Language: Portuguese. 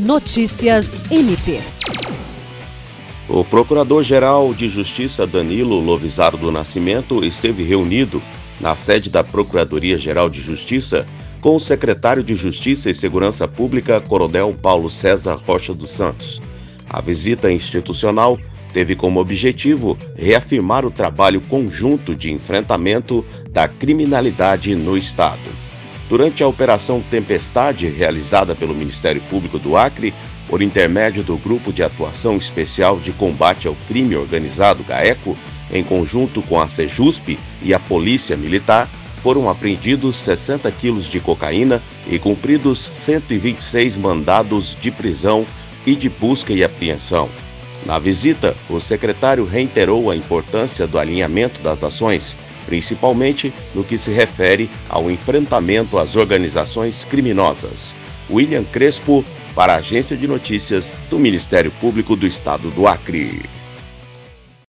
Notícias MP. O Procurador-Geral de Justiça Danilo Lovisaro do Nascimento esteve reunido na sede da Procuradoria-Geral de Justiça com o secretário de Justiça e Segurança Pública, Coronel Paulo César Rocha dos Santos. A visita institucional teve como objetivo reafirmar o trabalho conjunto de enfrentamento da criminalidade no Estado. Durante a Operação Tempestade, realizada pelo Ministério Público do Acre, por intermédio do Grupo de Atuação Especial de Combate ao Crime Organizado GAECO, em conjunto com a Sejusp e a Polícia Militar, foram apreendidos 60 quilos de cocaína e cumpridos 126 mandados de prisão e de busca e apreensão. Na visita, o secretário reiterou a importância do alinhamento das ações, principalmente no que se refere ao enfrentamento às organizações criminosas. William Crespo, para a Agência de Notícias do Ministério Público do Estado do Acre.